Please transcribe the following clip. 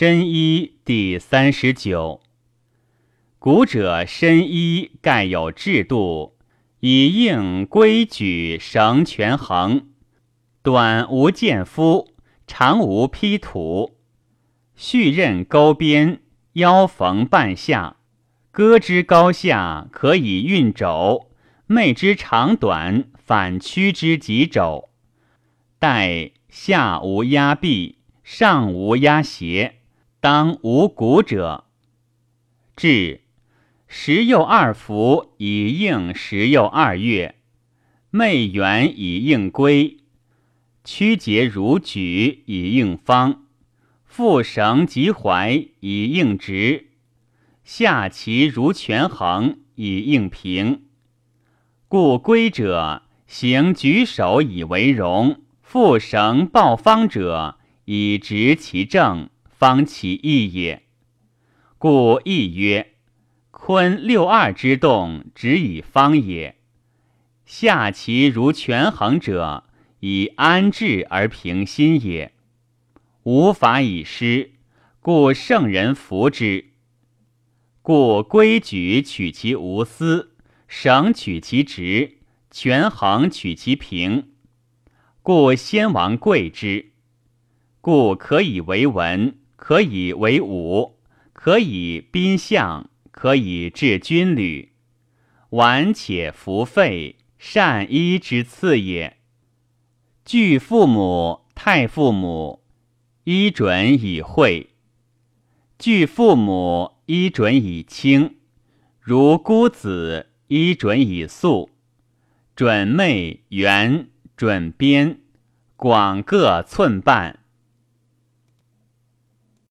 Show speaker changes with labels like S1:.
S1: 申一第三十九。古者申一盖有制度，以应规矩绳权衡。短无见夫，长无披土。续刃钩边，腰缝半下。歌之高下，可以运肘；昧之长短，反曲之极肘。待下无压臂，上无压胁。当无谷者，至十又二伏以应十又二月，昧圆以应归，曲节如举以应方，复绳及怀以应直，下齐如权衡以应平。故归者，行举手以为荣；复绳抱方者，以直其正。方其义也，故义曰：坤六二之动，只以方也。下其如权衡者，以安志而平心也。无法以失，故圣人服之。故规矩取其无私，绳取其直，权衡取其平。故先王贵之。故可以为文。可以为武，可以宾相，可以治军旅。晚且服废，善医之次也。具父母、太父母，医准以惠；具父母，医准以轻。如孤子，医准以素。准妹、圆、准边，广各寸半。